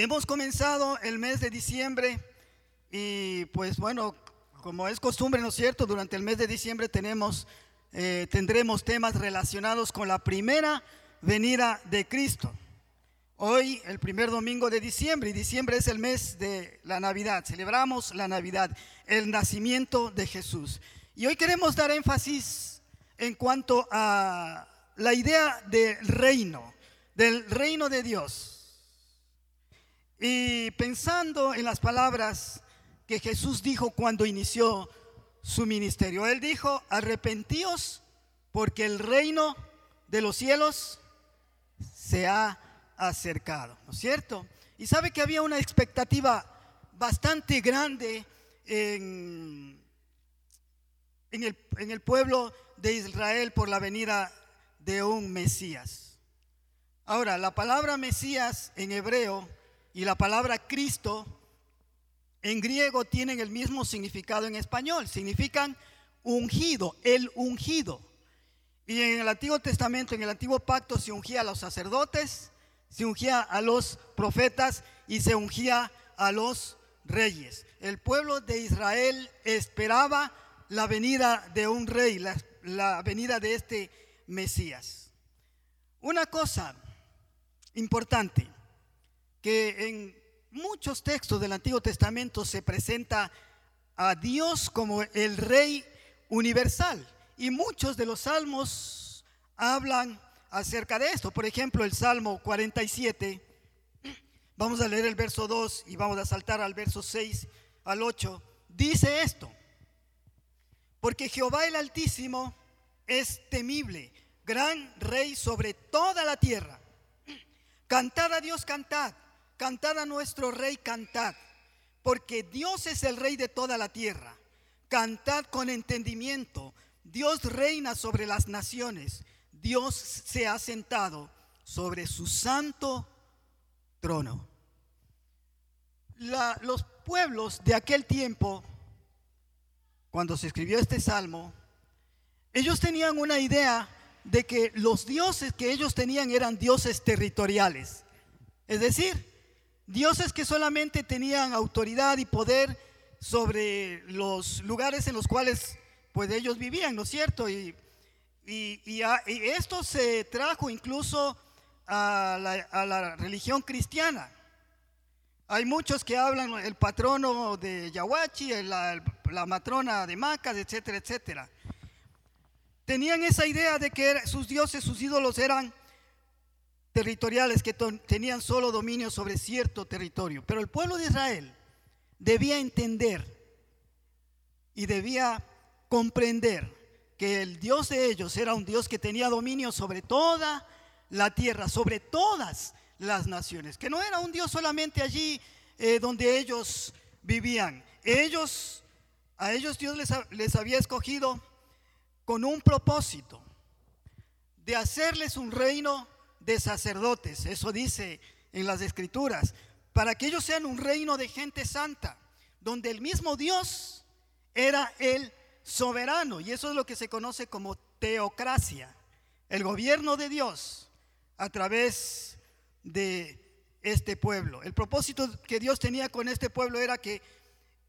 Hemos comenzado el mes de diciembre y pues bueno, como es costumbre, ¿no es cierto? Durante el mes de diciembre tenemos, eh, tendremos temas relacionados con la primera venida de Cristo. Hoy, el primer domingo de diciembre, y diciembre es el mes de la Navidad, celebramos la Navidad, el nacimiento de Jesús. Y hoy queremos dar énfasis en cuanto a la idea del reino, del reino de Dios. Y pensando en las palabras que Jesús dijo cuando inició su ministerio, Él dijo, arrepentíos porque el reino de los cielos se ha acercado, ¿no es cierto? Y sabe que había una expectativa bastante grande en, en, el, en el pueblo de Israel por la venida de un Mesías. Ahora, la palabra Mesías en hebreo y la palabra Cristo en griego tienen el mismo significado en español, significan ungido, el ungido. Y en el Antiguo Testamento, en el Antiguo Pacto, se ungía a los sacerdotes, se ungía a los profetas y se ungía a los reyes. El pueblo de Israel esperaba la venida de un rey, la, la venida de este Mesías. Una cosa importante, que en muchos textos del Antiguo Testamento se presenta a Dios como el Rey universal y muchos de los salmos hablan acerca de esto. Por ejemplo, el Salmo 47, vamos a leer el verso 2 y vamos a saltar al verso 6 al 8, dice esto, porque Jehová el Altísimo es temible, gran rey sobre toda la tierra. Cantad a Dios, cantad, cantad a nuestro rey, cantad, porque Dios es el rey de toda la tierra. Cantad con entendimiento, Dios reina sobre las naciones. Dios se ha sentado sobre su santo trono. los pueblos de aquel tiempo, cuando se escribió este salmo, ellos tenían una idea de que los dioses que ellos tenían eran dioses territoriales. Es decir, dioses que solamente tenían autoridad y poder sobre los lugares en los cuales pues ellos vivían, ¿no es cierto? Y y, esto se trajo incluso a la, religión cristiana. Hay muchos que hablan el patrono de Yahuachi, la, la matrona de Macas, etcétera, etcétera. Tenían esa idea de que sus dioses, sus ídolos eran territoriales, que tenían solo dominio sobre cierto territorio. Pero el pueblo de Israel debía entender y debía comprender que el Dios de ellos era un Dios que tenía dominio sobre toda la tierra, sobre todas las naciones, que no era un Dios solamente allí eh, donde ellos vivían. Ellos, a ellos Dios les, les había escogido con un propósito de hacerles un reino de sacerdotes, eso dice en las escrituras, para que ellos sean un reino de gente santa, donde el mismo Dios era el soberano y eso es lo que se conoce como teocracia, el gobierno de Dios a través de este pueblo. El propósito que Dios tenía con este pueblo era que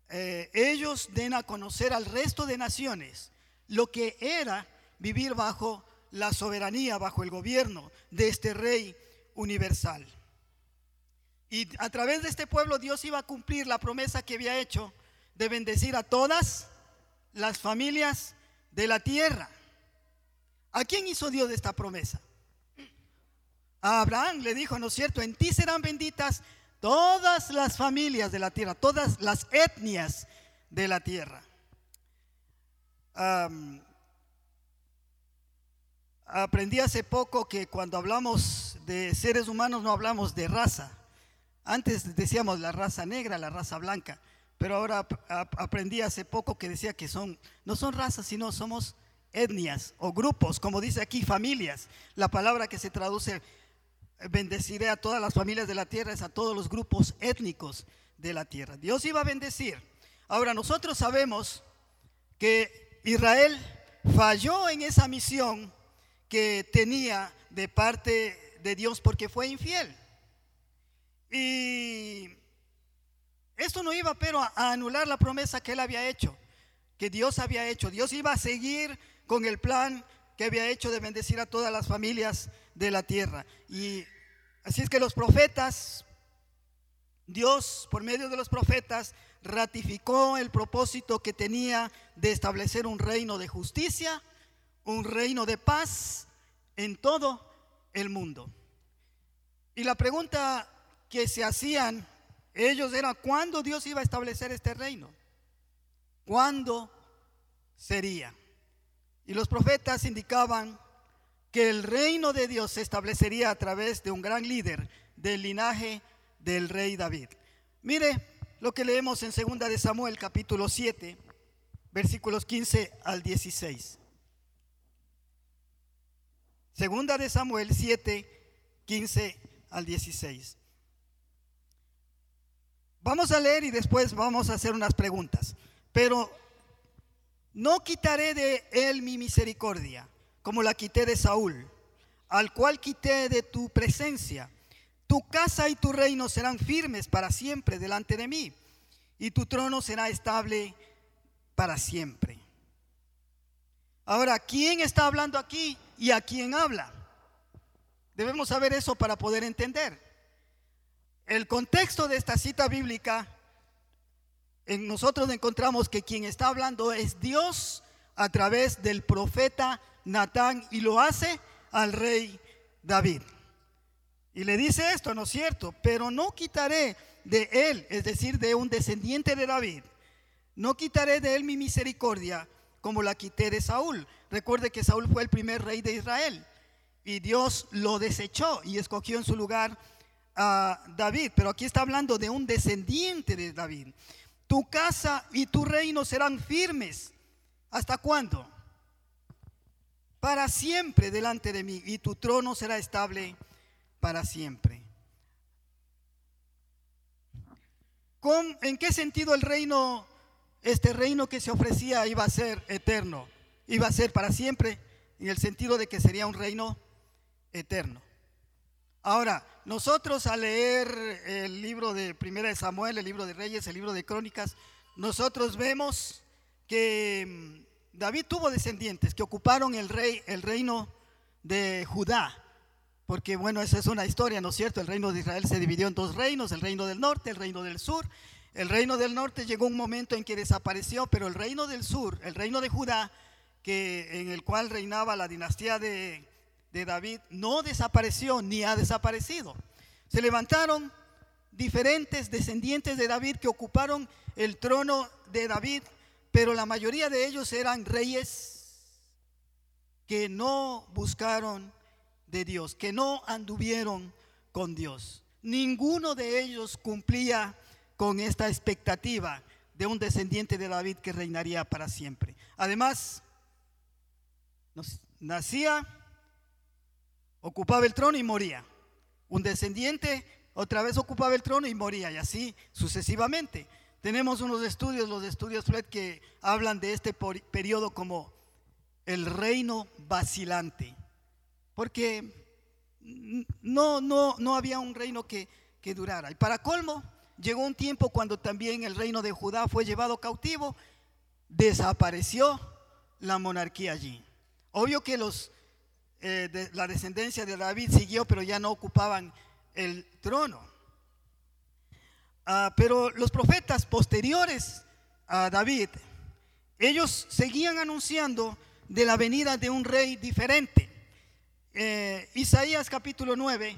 eh, ellos den a conocer al resto de naciones lo que era vivir bajo la soberanía, bajo el gobierno de este rey universal. Y a través de este pueblo Dios iba a cumplir la promesa que había hecho de bendecir a todas las familias de la tierra. ¿A quién hizo Dios esta promesa? A Abraham le dijo, ¿no es cierto? En ti serán benditas todas las familias de la tierra, todas las etnias de la tierra. Aprendí hace poco que cuando hablamos de seres humanos no hablamos de raza. Antes decíamos la raza negra, la raza blanca pero ahora aprendí hace poco que decía que son, no son razas, sino somos etnias o grupos, como dice aquí, familias. La palabra que se traduce, bendeciré a todas las familias de la tierra, es a todos los grupos étnicos de la tierra. Dios iba a bendecir. Ahora nosotros sabemos que Israel falló en esa misión que tenía de parte de Dios porque fue infiel. Y esto no iba, pero, a, anular la promesa que él había hecho, que Dios había hecho. Dios iba a seguir con el plan que había hecho de bendecir a todas las familias de la tierra. Y así es que los profetas, Dios por medio de los profetas, ratificó el propósito que tenía de establecer un reino de justicia, un reino de paz en todo el mundo. Y la pregunta que se hacían ellos era cuándo Dios iba a establecer este reino. ¿Cuándo sería? Y los profetas indicaban que el reino de Dios se establecería a través de un gran líder del linaje del rey David. Mire lo que leemos en 2 de Samuel capítulo 7, versículos 15 al 16. Segunda de Samuel 7, 15 al 16. Vamos a leer y después vamos a hacer unas preguntas. Pero no quitaré de él mi misericordia, como la quité de Saúl, al cual quité de tu presencia. Tu casa y tu reino serán firmes para siempre delante de mí, y tu trono será estable para siempre. Ahora, ¿quién está hablando aquí y a quién habla? Debemos saber eso para poder entender el contexto de esta cita bíblica, en nosotros encontramos que quien está hablando es Dios a través del profeta Natán y lo hace al rey David. Y le dice esto, ¿no es cierto? Pero no quitaré de él, es decir, de un descendiente de David, no quitaré de él mi misericordia como la quité de Saúl. Recuerde que Saúl fue el primer rey de Israel y Dios lo desechó y escogió en su lugar David, pero aquí está hablando de un descendiente de David. Tu casa y tu reino serán firmes. ¿Hasta cuándo? Para siempre delante de mí y tu trono será estable para siempre. ¿En qué sentido el reino, este reino que se ofrecía iba a ser eterno? Iba a ser para siempre, en el sentido de que sería un reino eterno. Ahora, nosotros al leer el libro de Primera de Samuel, el libro de Reyes, el libro de Crónicas, nosotros vemos que mm, David tuvo descendientes que ocuparon el, rey, el reino de Judá. Porque bueno, esa es una historia, ¿no es cierto? El reino de Israel se dividió en dos reinos, el reino del norte, el reino del sur. El reino del norte llegó un momento en que desapareció, pero el reino del sur, el reino de Judá, que, en el cual reinaba la dinastía de de David no desapareció ni ha desaparecido. Se levantaron diferentes descendientes de David que ocuparon el trono de David, pero la mayoría de ellos eran reyes que no buscaron de Dios, que no anduvieron con Dios. Ninguno de ellos cumplía con esta expectativa de un descendiente de David que reinaría para siempre. Además, nacía ocupaba el trono y moría. Un descendiente otra vez ocupaba el trono y moría, y así sucesivamente. Tenemos unos estudios, los estudios Fred, que hablan de este periodo como el reino vacilante, porque no, no, no había un reino que, que durara. Y para colmo, llegó un tiempo cuando también el reino de Judá fue llevado cautivo, desapareció la monarquía allí. Obvio que los eh, de, la descendencia de David siguió, pero ya no ocupaban el trono. Ah, pero los profetas posteriores a David, ellos seguían anunciando de la venida de un rey diferente. Eh, Isaías capítulo 9,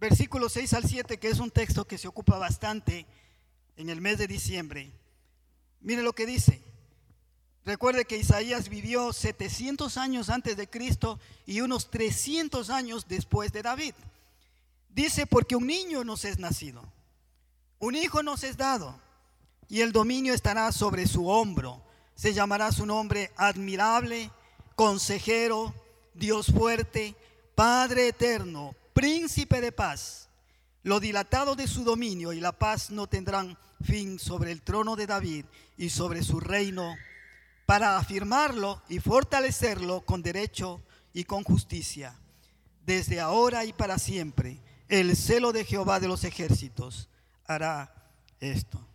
versículos 6 al 7, que es un texto que se ocupa bastante en el mes de diciembre. Mire lo que dice. Recuerde que Isaías vivió 700 años antes de Cristo y unos 300 años después de David. Dice, porque un niño nos es nacido, un hijo nos es dado, y el dominio estará sobre su hombro. Se llamará su nombre admirable, consejero, Dios fuerte, Padre eterno, príncipe de paz. Lo dilatado de su dominio y la paz no tendrán fin sobre el trono de David y sobre su reino para afirmarlo y fortalecerlo con derecho y con justicia, desde ahora y para siempre. el celo de Jehová de los ejércitos hará esto.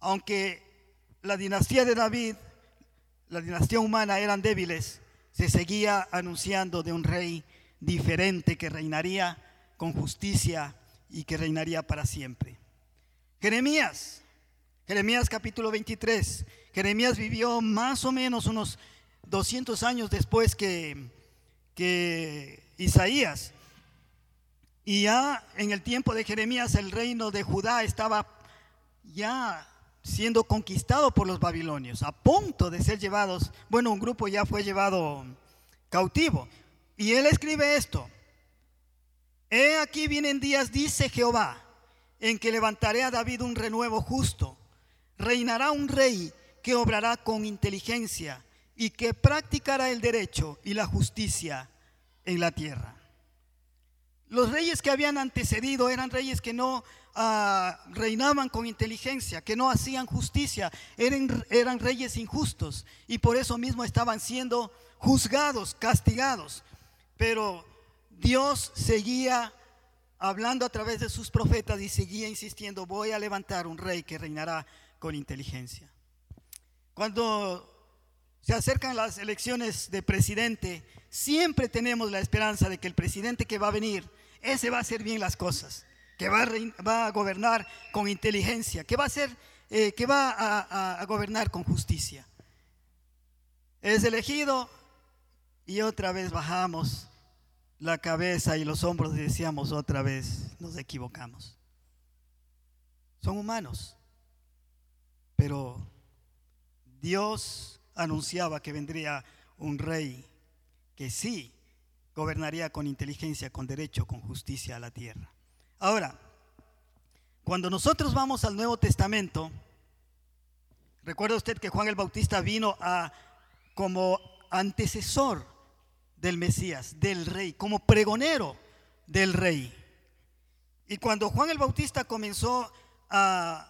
Aunque la dinastía de David, la dinastía humana eran débiles, se seguía anunciando de un rey diferente que reinaría con justicia y que reinaría para siempre. Jeremías, Jeremías capítulo 23. Jeremías vivió más o menos unos 200 años después que, que Isaías. Y ya en el tiempo de Jeremías el reino de Judá estaba ya siendo conquistado por los babilonios, a punto de ser llevados, bueno, un grupo ya fue llevado cautivo. Y él escribe esto, He aquí vienen días, dice Jehová, en que levantaré a David un renuevo justo, reinará un rey que obrará con inteligencia y que practicará el derecho y la justicia en la tierra. Los reyes que habían antecedido eran reyes que no ah, reinaban con inteligencia, que no hacían justicia, eran, eran reyes injustos y por eso mismo estaban siendo juzgados, castigados. Pero Dios seguía hablando a través de sus profetas y seguía insistiendo, voy a levantar un rey que reinará con inteligencia. Cuando se acercan las elecciones de presidente, siempre tenemos la esperanza de que el presidente que va a venir ese va a hacer bien las cosas, que va a, gobernar con inteligencia, que va a, ser, eh, que va a gobernar con justicia. Es elegido y otra vez bajamos la cabeza y los hombros y decíamos otra vez, nos equivocamos. Son humanos, pero Dios anunciaba que vendría un rey que sí gobernaría con inteligencia, con derecho, con justicia a la tierra. Ahora, cuando nosotros vamos al Nuevo Testamento, recuerda usted que Juan el Bautista vino a como antecesor del Mesías, del rey, como pregonero del rey. Y cuando Juan el Bautista comenzó a,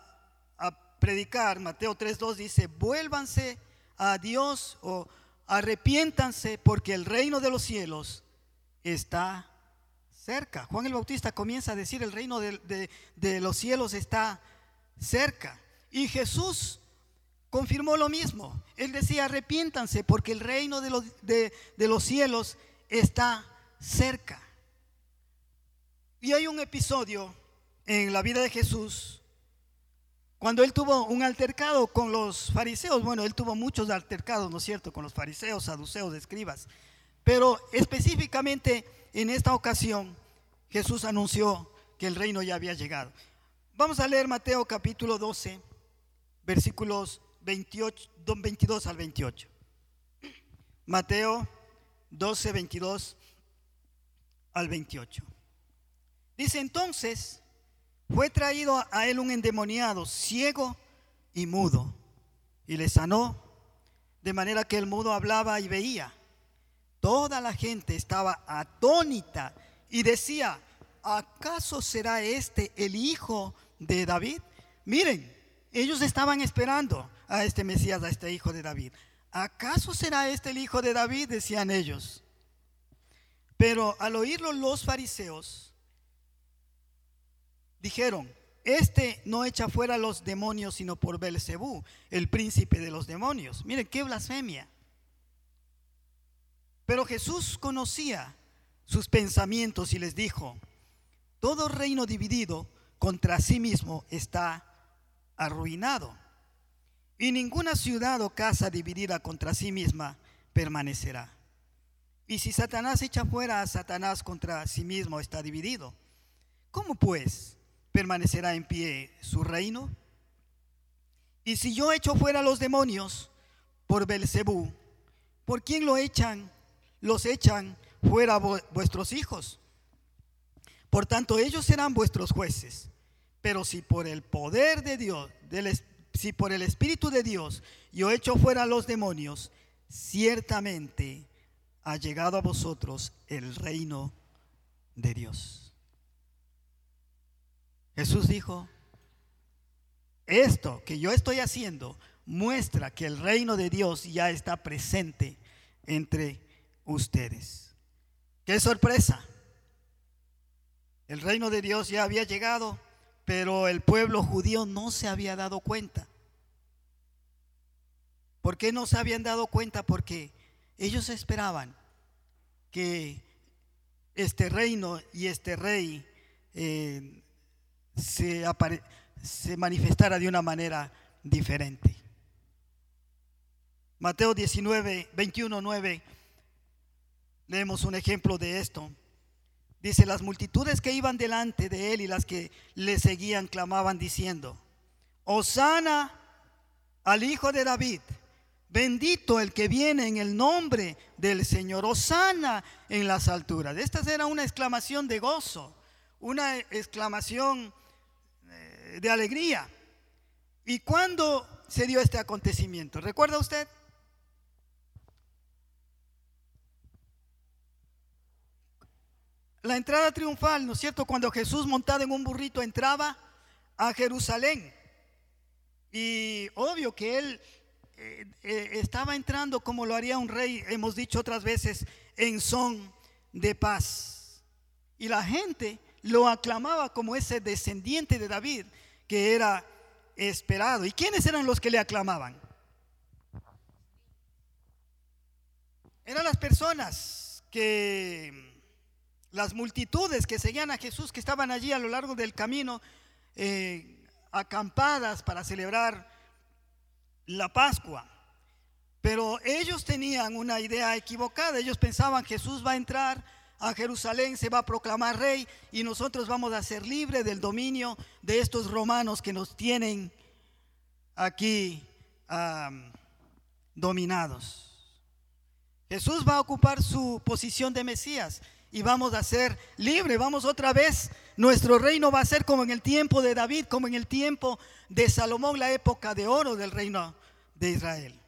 predicar, Mateo 3.2 dice, vuélvanse a Dios o arrepiéntanse porque el reino de los cielos está cerca. Juan el Bautista comienza a decir, el reino de, los cielos está cerca. Y Jesús confirmó lo mismo. Él decía, arrepiéntanse porque el reino de los, de, los, cielos está cerca. Y hay un episodio en la vida de Jesús cuando él tuvo un altercado con los fariseos. Bueno, él tuvo muchos altercados, ¿no es cierto? Con los fariseos, saduceos, escribas. Pero específicamente en esta ocasión Jesús anunció que el reino ya había llegado. Vamos a leer Mateo capítulo 12, versículos 28, 22 al 28. Mateo 12, 22 al 28. Dice entonces, fue traído a él un endemoniado, ciego y mudo, y le sanó, de manera que el mudo hablaba y veía. Toda la gente estaba atónita y decía, ¿acaso será este el hijo de David? Miren, ellos estaban esperando a este Mesías, a este hijo de David. ¿Acaso será este el hijo de David? Decían ellos. Pero al oírlo los fariseos, dijeron, este no echa fuera los demonios sino por Belcebú, el príncipe de los demonios. Miren qué blasfemia. Pero Jesús conocía sus pensamientos y les dijo, todo reino dividido contra sí mismo está arruinado. Y ninguna ciudad o casa dividida contra sí misma permanecerá. Y si Satanás echa fuera a Satanás contra sí mismo está dividido. ¿Cómo pues permanecerá en pie su reino? Y si yo echo fuera a los demonios por Belcebú, ¿por quién lo echan los echan fuera vuestros hijos. Por tanto, ellos serán vuestros jueces. Pero si por el poder de Dios, si por el Espíritu de Dios yo echo fuera a los demonios, ciertamente ha llegado a vosotros el reino de Dios. Jesús dijo, esto que yo estoy haciendo muestra que el reino de Dios ya está presente entre ustedes. ¡Qué sorpresa! El reino de Dios ya había llegado, pero el pueblo judío no se había dado cuenta. ¿Por qué no se habían dado cuenta? Porque ellos esperaban que este reino y este rey eh, se, se manifestara de una manera diferente. Mateo 19, 21, 9, leemos un ejemplo de esto. Dice, las multitudes que iban delante de él y las que le seguían clamaban diciendo, Osana al Hijo de David, bendito el que viene en el nombre del Señor, Osana en las alturas. Esta era una exclamación de gozo, una exclamación eh, de alegría. ¿Y cuándo se dio este acontecimiento? ¿Recuerda usted? La entrada triunfal, ¿no es cierto? Cuando Jesús montado en un burrito entraba a Jerusalén. Y obvio que él eh, eh, estaba entrando como lo haría un rey, hemos dicho otras veces, en son de paz. Y la gente lo aclamaba como ese descendiente de David que era esperado. ¿Y quiénes eran los que le aclamaban? Eran las personas que las multitudes que seguían a Jesús, que estaban allí a lo largo del camino, eh, acampadas para celebrar la Pascua. Pero ellos tenían una idea equivocada. Ellos pensaban Jesús va a entrar a Jerusalén, se va a proclamar rey y nosotros vamos a ser libres del dominio de estos romanos que nos tienen aquí dominados. Jesús va a ocupar su posición de Mesías y vamos a ser libres. Vamos otra vez. Nuestro reino va a ser como en el tiempo de David, como en el tiempo de Salomón, la época de oro del reino de Israel.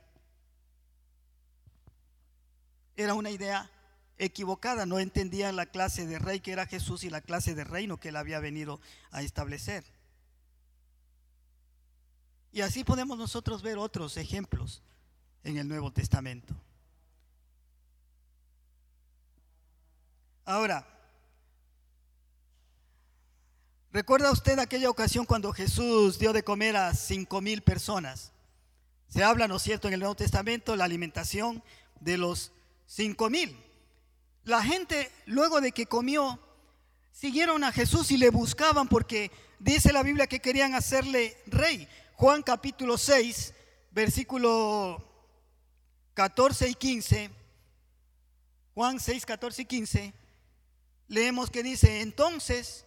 Era una idea equivocada, no entendían la clase de rey que era Jesús y la clase de reino que él había venido a establecer. Y así podemos nosotros ver otros ejemplos en el Nuevo Testamento. Ahora, ¿recuerda usted aquella ocasión cuando Jesús dio de comer a cinco mil personas? Se habla, ¿no es cierto?, en el Nuevo Testamento, la alimentación de los cinco mil. La gente, luego de que comió, siguieron a Jesús y le buscaban porque dice la Biblia que querían hacerle rey. Juan capítulo 6, versículo 14 y 15. Juan 6, 14 y 15 leemos que dice, entonces,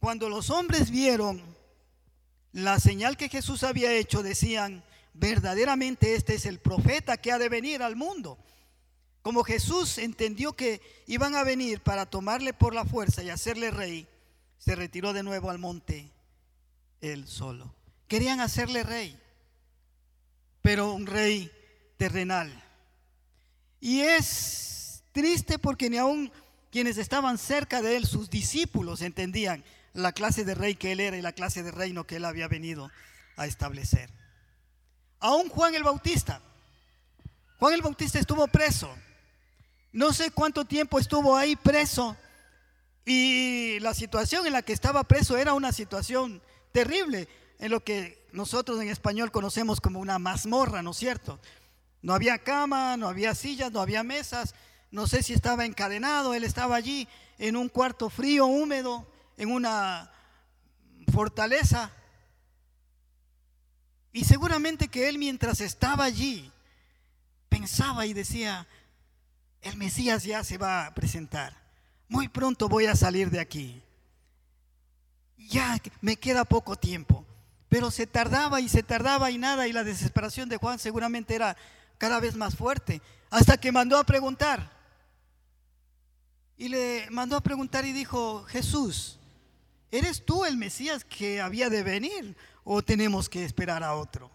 cuando los hombres vieron la señal que Jesús había hecho, decían, verdaderamente este es el profeta que ha de venir al mundo. Como Jesús entendió que iban a venir para tomarle por la fuerza y hacerle rey, se retiró de nuevo al monte él solo. Querían hacerle rey, pero un rey terrenal. Y es triste porque ni aún quienes estaban cerca de él, sus discípulos, entendían la clase de rey que él era y la clase de reino que él había venido a establecer. Aún Juan el Bautista. Juan el Bautista estuvo preso. No sé cuánto tiempo estuvo ahí preso. Y la situación en la que estaba preso era una situación terrible, en lo que nosotros en español conocemos como una mazmorra, ¿no es cierto? No había cama, no había sillas, no había mesas, no sé si estaba encadenado, él estaba allí en un cuarto frío, húmedo, en una fortaleza. Y seguramente que él mientras estaba allí, pensaba y decía, el Mesías ya se va a presentar. Muy pronto voy a salir de aquí. Ya me queda poco tiempo. Pero se tardaba y se tardaba y nada y la desesperación de Juan seguramente era cada vez más fuerte. Hasta que mandó a preguntar, y le mandó a preguntar y dijo, Jesús, ¿eres tú el Mesías que había de venir o tenemos que esperar a otro?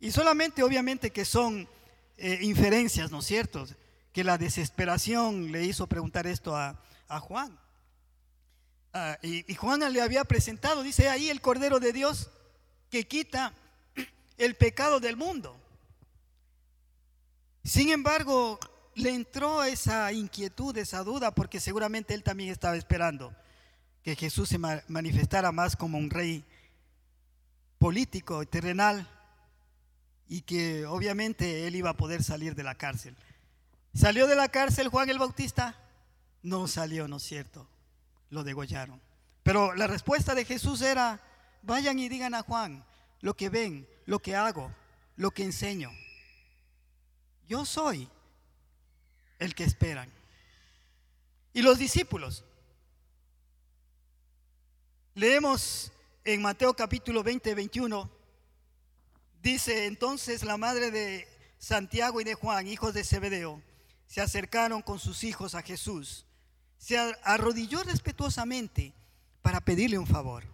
Y solamente obviamente que son eh, inferencias, ¿no es cierto? Que la desesperación le hizo preguntar esto a, Juan. Ah, y, y Juan le había presentado, dice ahí el Cordero de Dios que quita el pecado del mundo. Sin embargo, le entró esa inquietud, esa duda, porque seguramente él también estaba esperando que Jesús se manifestara más como un rey político, terrenal, y que obviamente él iba a poder salir de la cárcel. ¿Salió de la cárcel Juan el Bautista? No salió, ¿no es cierto? Lo degollaron. Pero la respuesta de Jesús era, vayan y digan a Juan lo que ven, lo que hago, lo que enseño. Yo soy el que esperan. Y los discípulos. Leemos en Mateo capítulo 20, 21. Dice entonces la madre de Santiago y de Juan, hijos de Zebedeo, se acercaron con sus hijos a Jesús. Se arrodilló respetuosamente para pedirle un favor.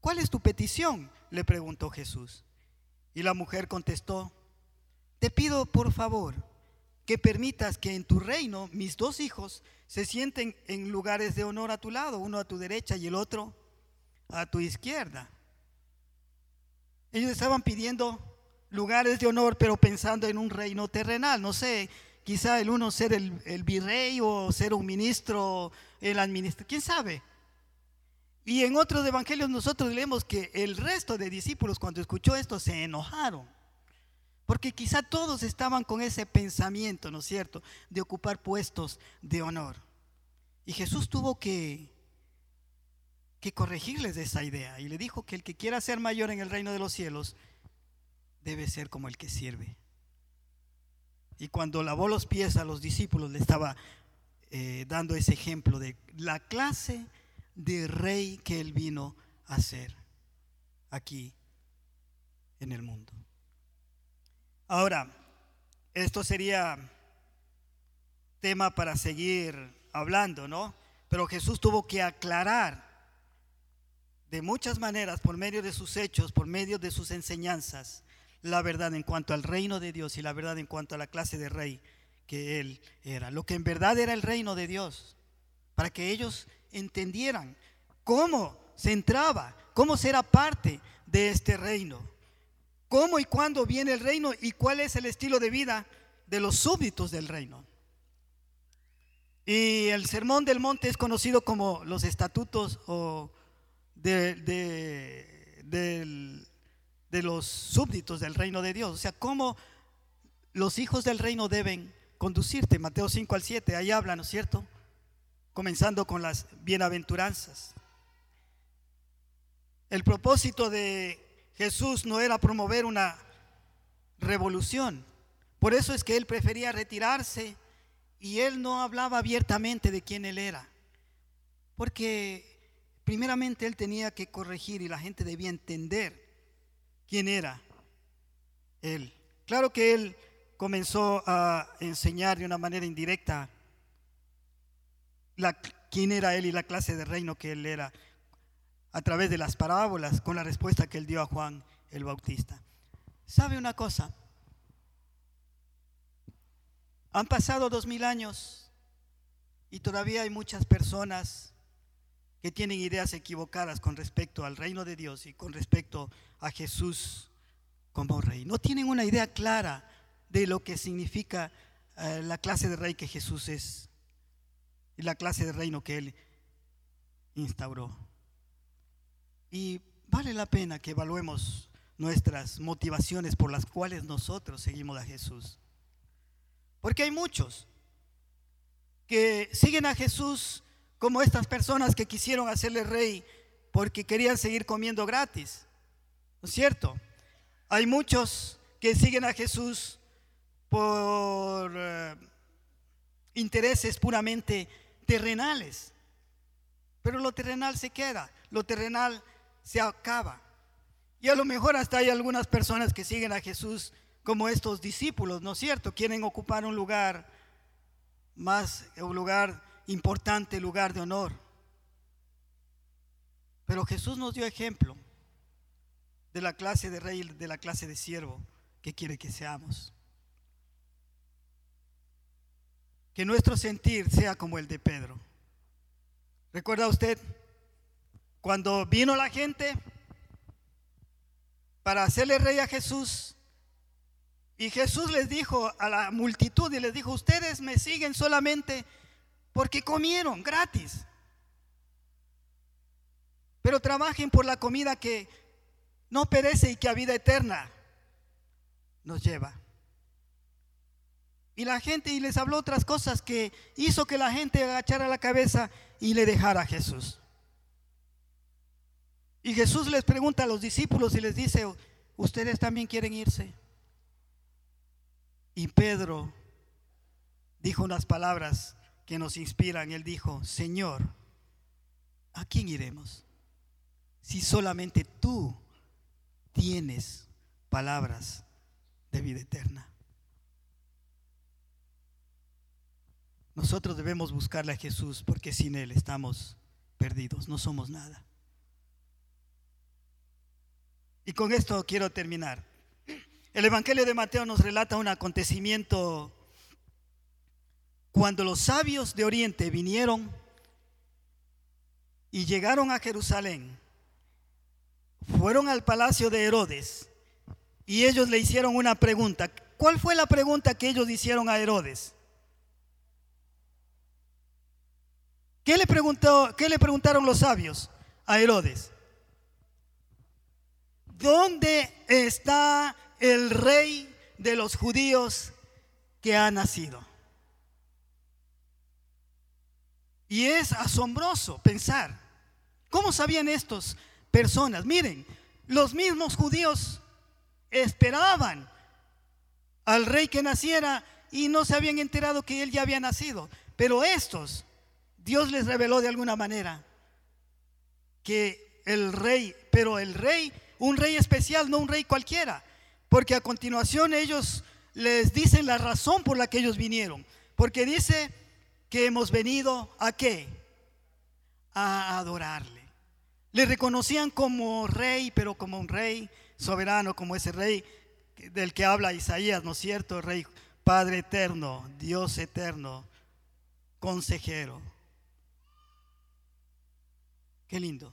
¿Cuál es tu petición? le preguntó Jesús. Y la mujer contestó, te pido por favor que permitas que en tu reino mis dos hijos se sienten en lugares de honor a tu lado, uno a tu derecha y el otro a tu izquierda. Ellos estaban pidiendo lugares de honor, pero pensando en un reino terrenal. No sé, quizá el uno ser el, virrey o ser un ministro, el administrador, quién sabe. Y en otros evangelios nosotros leemos que el resto de discípulos cuando escuchó esto se enojaron. Porque quizá todos estaban con ese pensamiento, ¿no es cierto?, de ocupar puestos de honor. Y Jesús tuvo que, que corregirles de esa idea y le dijo que el que quiera ser mayor en el reino de los cielos debe ser como el que sirve. Y cuando lavó los pies a los discípulos le estaba eh, dando ese ejemplo de la clase de rey que él vino a ser aquí en el mundo. Ahora, esto sería tema para seguir hablando, ¿no? Pero Jesús tuvo que aclarar de muchas maneras, por medio de sus hechos, por medio de sus enseñanzas, la verdad en cuanto al reino de Dios y la verdad en cuanto a la clase de rey que él era. Lo que en verdad era el reino de Dios, para que ellos entendieran cómo se entraba, cómo será parte de este reino cómo y cuándo viene el reino y cuál es el estilo de vida de los súbditos del reino. Y el sermón del monte es conocido como los estatutos de, de los súbditos del reino de Dios. O sea, cómo los hijos del reino deben conducirte. Mateo 5 al 7, ahí habla, ¿no es cierto? Comenzando con las bienaventuranzas. El propósito de Jesús no era promover una revolución. Por eso es que él prefería retirarse y él no hablaba abiertamente de quién él era. Porque primeramente él tenía que corregir y la gente debía entender quién era él. Claro que él comenzó a enseñar de una manera indirecta quién era él y la clase de reino que él era a través de las parábolas con la respuesta que él dio a Juan el Bautista. ¿Sabe una cosa? Han pasado dos mil años y todavía hay muchas personas que tienen ideas equivocadas con respecto al reino de Dios y con respecto a Jesús como rey. No tienen una idea clara de lo que significa eh, la clase de rey que Jesús es y la clase de reino que él instauró. Y vale la pena que evaluemos nuestras motivaciones por las cuales nosotros seguimos a Jesús. Porque hay muchos que siguen a Jesús como estas personas que quisieron hacerle rey porque querían seguir comiendo gratis. ¿No es cierto? Hay muchos que siguen a Jesús por eh, intereses puramente terrenales. Pero lo terrenal se queda, lo terrenal se acaba. Y a lo mejor hasta hay algunas personas que siguen a Jesús como estos discípulos, ¿no es cierto? Quieren ocupar un lugar más, un lugar importante, lugar de honor. Pero Jesús nos dio ejemplo de la clase de rey, de la clase de siervo que quiere que seamos. Que nuestro sentir sea como el de Pedro. ¿Recuerda usted? Cuando vino la gente para hacerle rey a Jesús Y Jesús les dijo a la multitud y les dijo, ustedes me siguen solamente porque comieron gratis. Pero trabajen por la comida que no perece y que a vida eterna nos lleva. Y la gente, y les habló otras cosas que hizo que la gente agachara la cabeza y le dejara a Jesús. Y Jesús les pregunta a los discípulos y les dice, ¿ustedes también quieren irse? Y Pedro dijo unas palabras que nos inspiran. Él dijo, Señor, ¿a quién iremos? Si solamente tú tienes palabras de vida eterna. Nosotros debemos buscarle a Jesús porque sin Él estamos perdidos, no somos nada. Y con esto quiero terminar. El Evangelio de Mateo nos relata un acontecimiento cuando los sabios de Oriente vinieron y llegaron a Jerusalén. Fueron al palacio de Herodes y ellos le hicieron una pregunta. ¿Cuál fue la pregunta que ellos hicieron a Herodes? ¿Qué le, preguntó, qué le preguntaron los sabios a Herodes? ¿Dónde está el rey de los judíos que ha nacido? Y es asombroso pensar, ¿cómo sabían estos personas? Miren, los mismos judíos esperaban al rey que naciera y no se habían enterado que él ya había nacido. Pero estos, Dios les reveló de alguna manera que el rey, pero el rey un rey especial, no un rey cualquiera. Porque a continuación ellos les dicen la razón por la que ellos vinieron. Porque dice que hemos venido a qué? A adorarle. Le reconocían como rey, pero como un rey soberano, como ese rey del que habla Isaías, ¿no es cierto? Rey Padre eterno, Dios eterno, consejero. Qué lindo.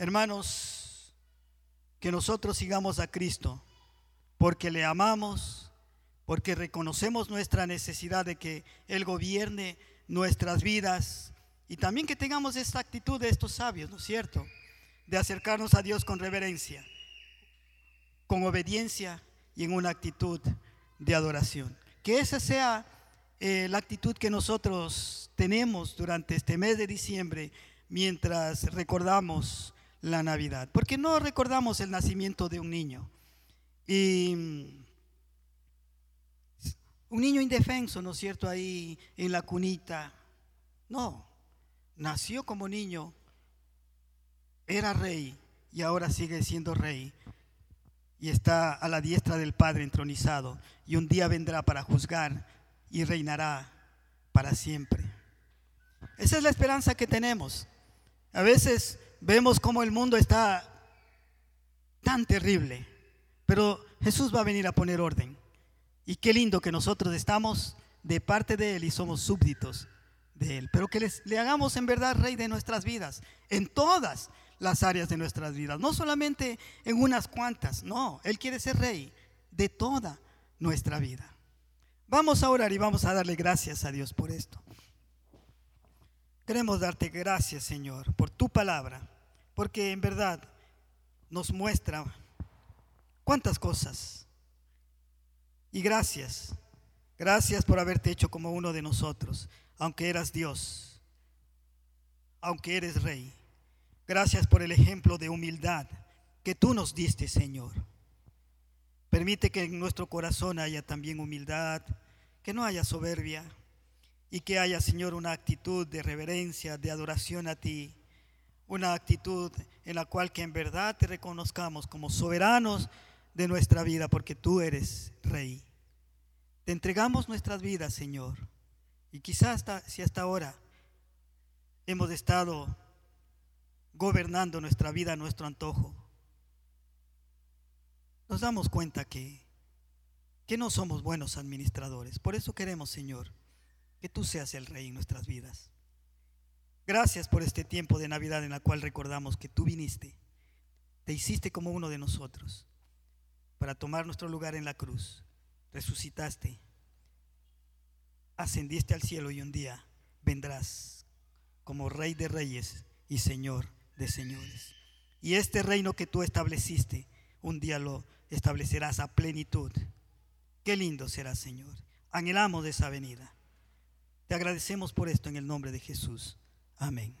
Hermanos, que nosotros sigamos a Cristo porque le amamos, porque reconocemos nuestra necesidad de que Él gobierne nuestras vidas y también que tengamos esta actitud de estos sabios, ¿no es cierto? De acercarnos a Dios con reverencia, con obediencia y en una actitud de adoración. Que esa sea eh, la actitud que nosotros tenemos durante este mes de diciembre mientras recordamos la Navidad, porque no recordamos el nacimiento de un niño. Y mm, un niño indefenso, ¿no es cierto?, ahí en la cunita. No, nació como niño, era rey y ahora sigue siendo rey y está a la diestra del Padre entronizado y un día vendrá para juzgar y reinará para siempre. Esa es la esperanza que tenemos. A veces vemos cómo el mundo está tan terrible, pero Jesús va a venir a poner orden. Y qué lindo que nosotros estamos de parte de Él y somos súbditos de Él, pero que le hagamos en verdad rey de nuestras vidas, en todas las áreas de nuestras vidas, no solamente en unas cuantas, no, Él quiere ser rey de toda nuestra vida. Vamos a orar y vamos a darle gracias a Dios por esto. Queremos darte gracias, Señor, por tu palabra, porque en verdad nos muestra cuántas cosas. Y gracias, gracias por haberte hecho como uno de nosotros, aunque eras Dios, aunque eres Rey. Gracias por el ejemplo de humildad que tú nos diste, Señor. Permite que en nuestro corazón haya también humildad, que no haya soberbia, y que haya, Señor, una actitud de reverencia, de adoración a ti, una actitud en la cual que en verdad te reconozcamos como soberanos de nuestra vida, porque tú eres Rey. Te entregamos nuestras vidas, Señor, y quizás si hasta ahora hemos estado gobernando nuestra vida a nuestro antojo, nos damos cuenta que, que no somos buenos administradores. Por eso queremos, Señor, que tú seas el rey en nuestras vidas. Gracias por este tiempo de Navidad en la cual recordamos que tú viniste, te hiciste como uno de nosotros para tomar nuestro lugar en la cruz. Resucitaste, ascendiste al cielo y un día vendrás como Rey de Reyes y Señor de Señores. Y este reino que tú estableciste, un día lo establecerás a plenitud. Qué lindo será, Señor. Anhelamos de esa venida. Te agradecemos por esto en el nombre de Jesús. Amém.